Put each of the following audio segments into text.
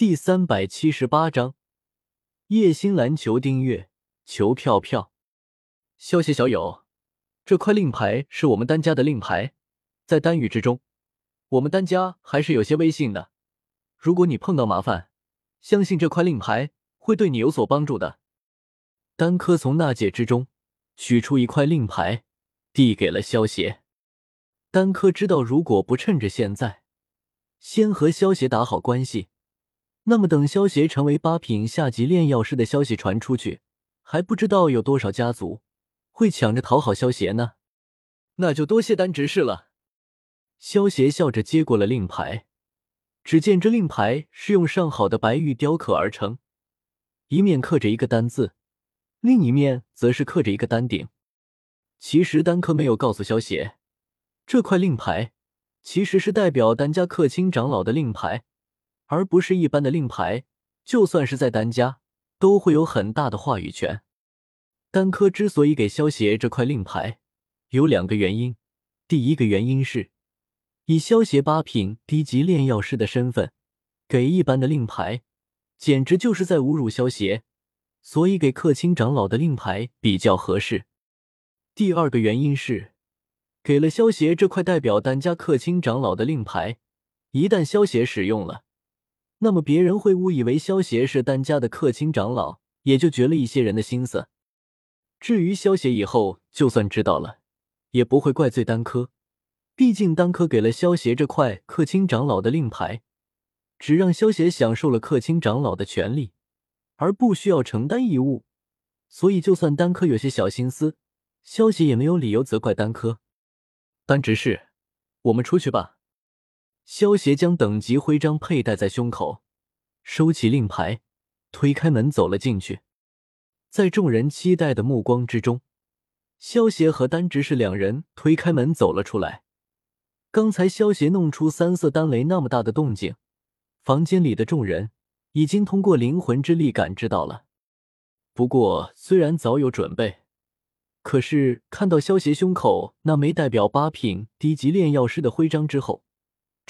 第三百七十八章，叶星篮求订阅，求票票。萧协小友，这块令牌是我们丹家的令牌，在丹域之中，我们丹家还是有些威信的。如果你碰到麻烦，相信这块令牌会对你有所帮助的。丹柯从纳戒之中取出一块令牌，递给了萧协。丹柯知道，如果不趁着现在，先和萧协打好关系。那么，等萧协成为八品下级炼药师的消息传出去，还不知道有多少家族会抢着讨好萧协呢。那就多谢丹执事了。萧协笑着接过了令牌，只见这令牌是用上好的白玉雕刻而成，一面刻着一个“丹”字，另一面则是刻着一个“丹鼎”。其实丹科没有告诉萧协，这块令牌其实是代表丹家克钦长老的令牌。而不是一般的令牌，就算是在丹家，都会有很大的话语权。丹科之所以给萧协这块令牌，有两个原因。第一个原因是，以萧协八品低级炼药师的身份，给一般的令牌，简直就是在侮辱萧协，所以给克钦长老的令牌比较合适。第二个原因是，给了萧协这块代表丹家克钦长老的令牌，一旦萧协使用了。那么别人会误以为萧协是丹家的客卿长老，也就绝了一些人的心思。至于萧协以后就算知道了，也不会怪罪丹科，毕竟丹科给了萧协这块客卿长老的令牌，只让萧协享受了客卿长老的权利，而不需要承担义务。所以就算丹科有些小心思，萧协也没有理由责怪丹科。丹执事，我们出去吧。萧协将等级徽章佩戴在胸口，收起令牌，推开门走了进去。在众人期待的目光之中，萧协和丹执事两人推开门走了出来。刚才萧协弄出三色丹雷那么大的动静，房间里的众人已经通过灵魂之力感知到了。不过，虽然早有准备，可是看到萧协胸口那枚代表八品低级炼药师的徽章之后，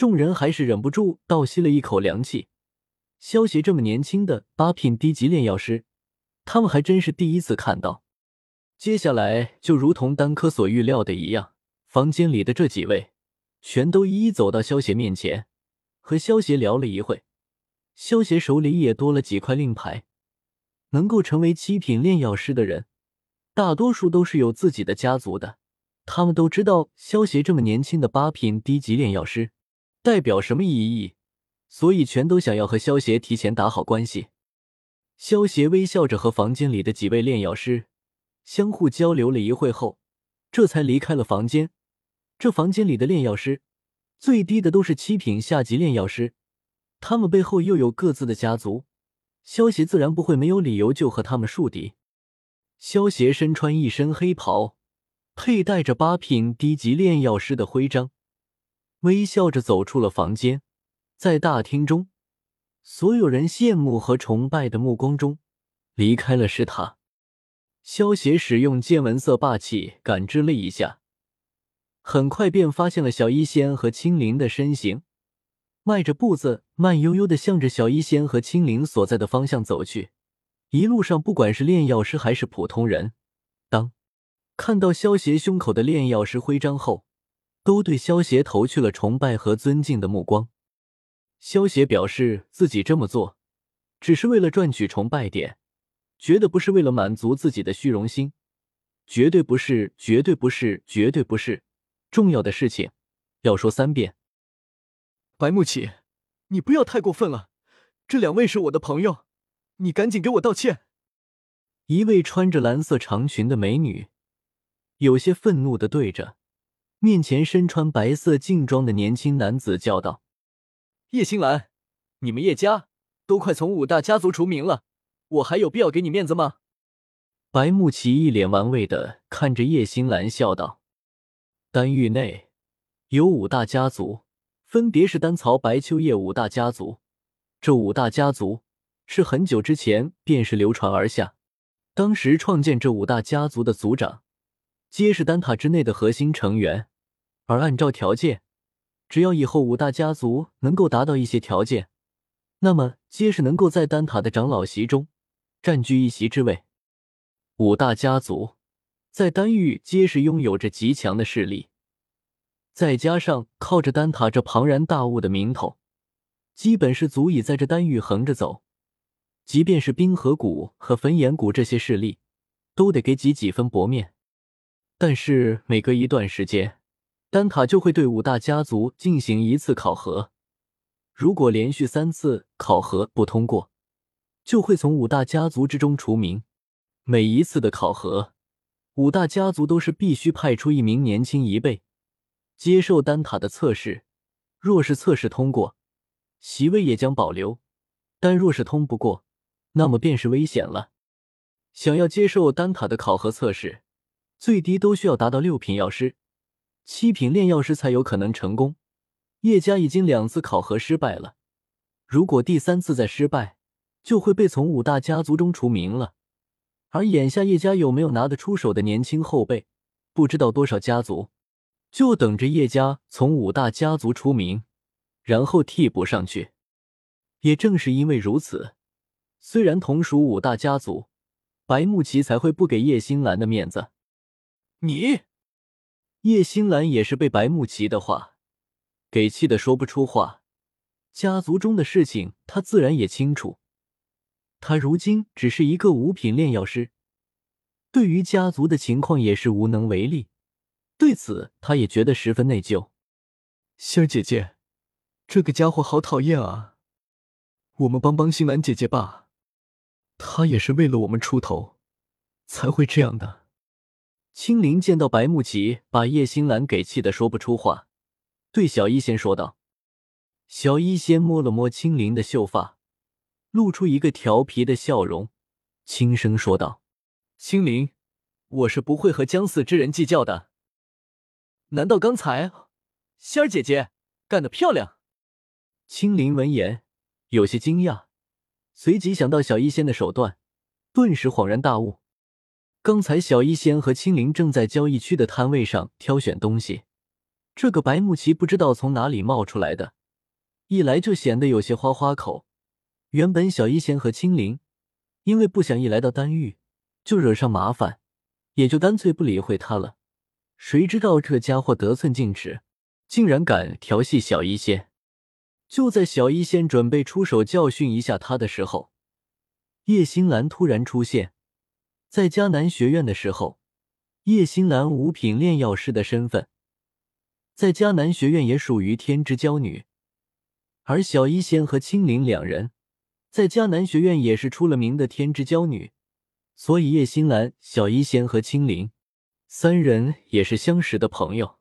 众人还是忍不住倒吸了一口凉气。萧协这么年轻的八品低级炼药师，他们还真是第一次看到。接下来就如同丹科所预料的一样，房间里的这几位全都一一走到萧协面前，和萧协聊了一会。萧协手里也多了几块令牌，能够成为七品炼药师的人，大多数都是有自己的家族的。他们都知道萧协这么年轻的八品低级炼药师。代表什么意义？所以全都想要和萧协提前打好关系。萧协微笑着和房间里的几位炼药师相互交流了一会后，这才离开了房间。这房间里的炼药师，最低的都是七品下级炼药师，他们背后又有各自的家族，萧协自然不会没有理由就和他们树敌。萧协身穿一身黑袍，佩戴着八品低级炼药师的徽章。微笑着走出了房间，在大厅中，所有人羡慕和崇拜的目光中，离开了石塔。萧协使用见闻色霸气感知了一下，很快便发现了小医仙和青灵的身形，迈着步子，慢悠悠的向着小医仙和青灵所在的方向走去。一路上，不管是炼药师还是普通人，当看到萧协胸口的炼药师徽章后，都对萧协投去了崇拜和尊敬的目光。萧协表示自己这么做，只是为了赚取崇拜点，绝对不是为了满足自己的虚荣心，绝对不是，绝对不是，绝对不是。重要的事情要说三遍。白木启，你不要太过分了，这两位是我的朋友，你赶紧给我道歉。一位穿着蓝色长裙的美女，有些愤怒的对着。面前身穿白色劲装的年轻男子叫道：“叶星兰，你们叶家都快从五大家族除名了，我还有必要给你面子吗？”白木奇一脸玩味的看着叶星兰笑道：“丹域内有五大家族，分别是丹曹、白秋叶五大家族。这五大家族是很久之前便是流传而下，当时创建这五大家族的族长，皆是丹塔之内的核心成员。”而按照条件，只要以后五大家族能够达到一些条件，那么皆是能够在丹塔的长老席中占据一席之位。五大家族在丹域皆是拥有着极强的势力，再加上靠着丹塔这庞然大物的名头，基本是足以在这丹域横着走。即便是冰河谷和焚炎谷这些势力，都得给几几分薄面。但是每隔一段时间，丹塔就会对五大家族进行一次考核。如果连续三次考核不通过，就会从五大家族之中除名。每一次的考核，五大家族都是必须派出一名年轻一辈接受丹塔的测试。若是测试通过，席位也将保留；但若是通不过，那么便是危险了。想要接受丹塔的考核测试，最低都需要达到六品药师、七品炼药师才有可能成功。叶家已经两次考核失败了，如果第三次再失败，就会被从五大家族中除名了。而眼下叶家有没有拿得出手的年轻后辈，不知道多少家族就等着叶家从五大家族出名，然后替补上去。也正是因为如此。虽然同属五大家族，白木奇才会不给叶星兰的面子。你，叶星兰也是被白木奇的话给气得说不出话。家族中的事情，他自然也清楚。他如今只是一个五品炼药师，对于家族的情况也是无能为力。对此，他也觉得十分内疚。仙儿姐姐，这个家伙好讨厌啊！我们帮帮星兰姐姐吧。她也是为了我们出头，才会这样的。青灵见到白木奇把叶星兰给气得说不出话，对小医仙说道：“小医仙摸了摸青灵的秀发，露出一个调皮的笑容，轻声说道：‘青灵，我是不会和将死之人计较的。难道刚才仙儿姐姐干得漂亮？’”青灵闻言有些惊讶。随即想到小医仙的手段，顿时恍然大悟。刚才小医仙和青灵正在交易区的摊位上挑选东西，这个白木奇不知道从哪里冒出来的，一来就显得有些花花口。原本小医仙和青灵因为不想一来到丹域就惹上麻烦，也就干脆不理会他了。谁知道这家伙得寸进尺，竟然敢调戏小医仙。就在小医仙准备出手教训一下他的时候，叶星兰突然出现在迦南学院的时候，叶星兰五品炼药师的身份，在迦南学院也属于天之娇女，而小医仙和青灵两人在迦南学院也是出了名的天之娇女，所以叶星兰、小医仙和青灵三人也是相识的朋友。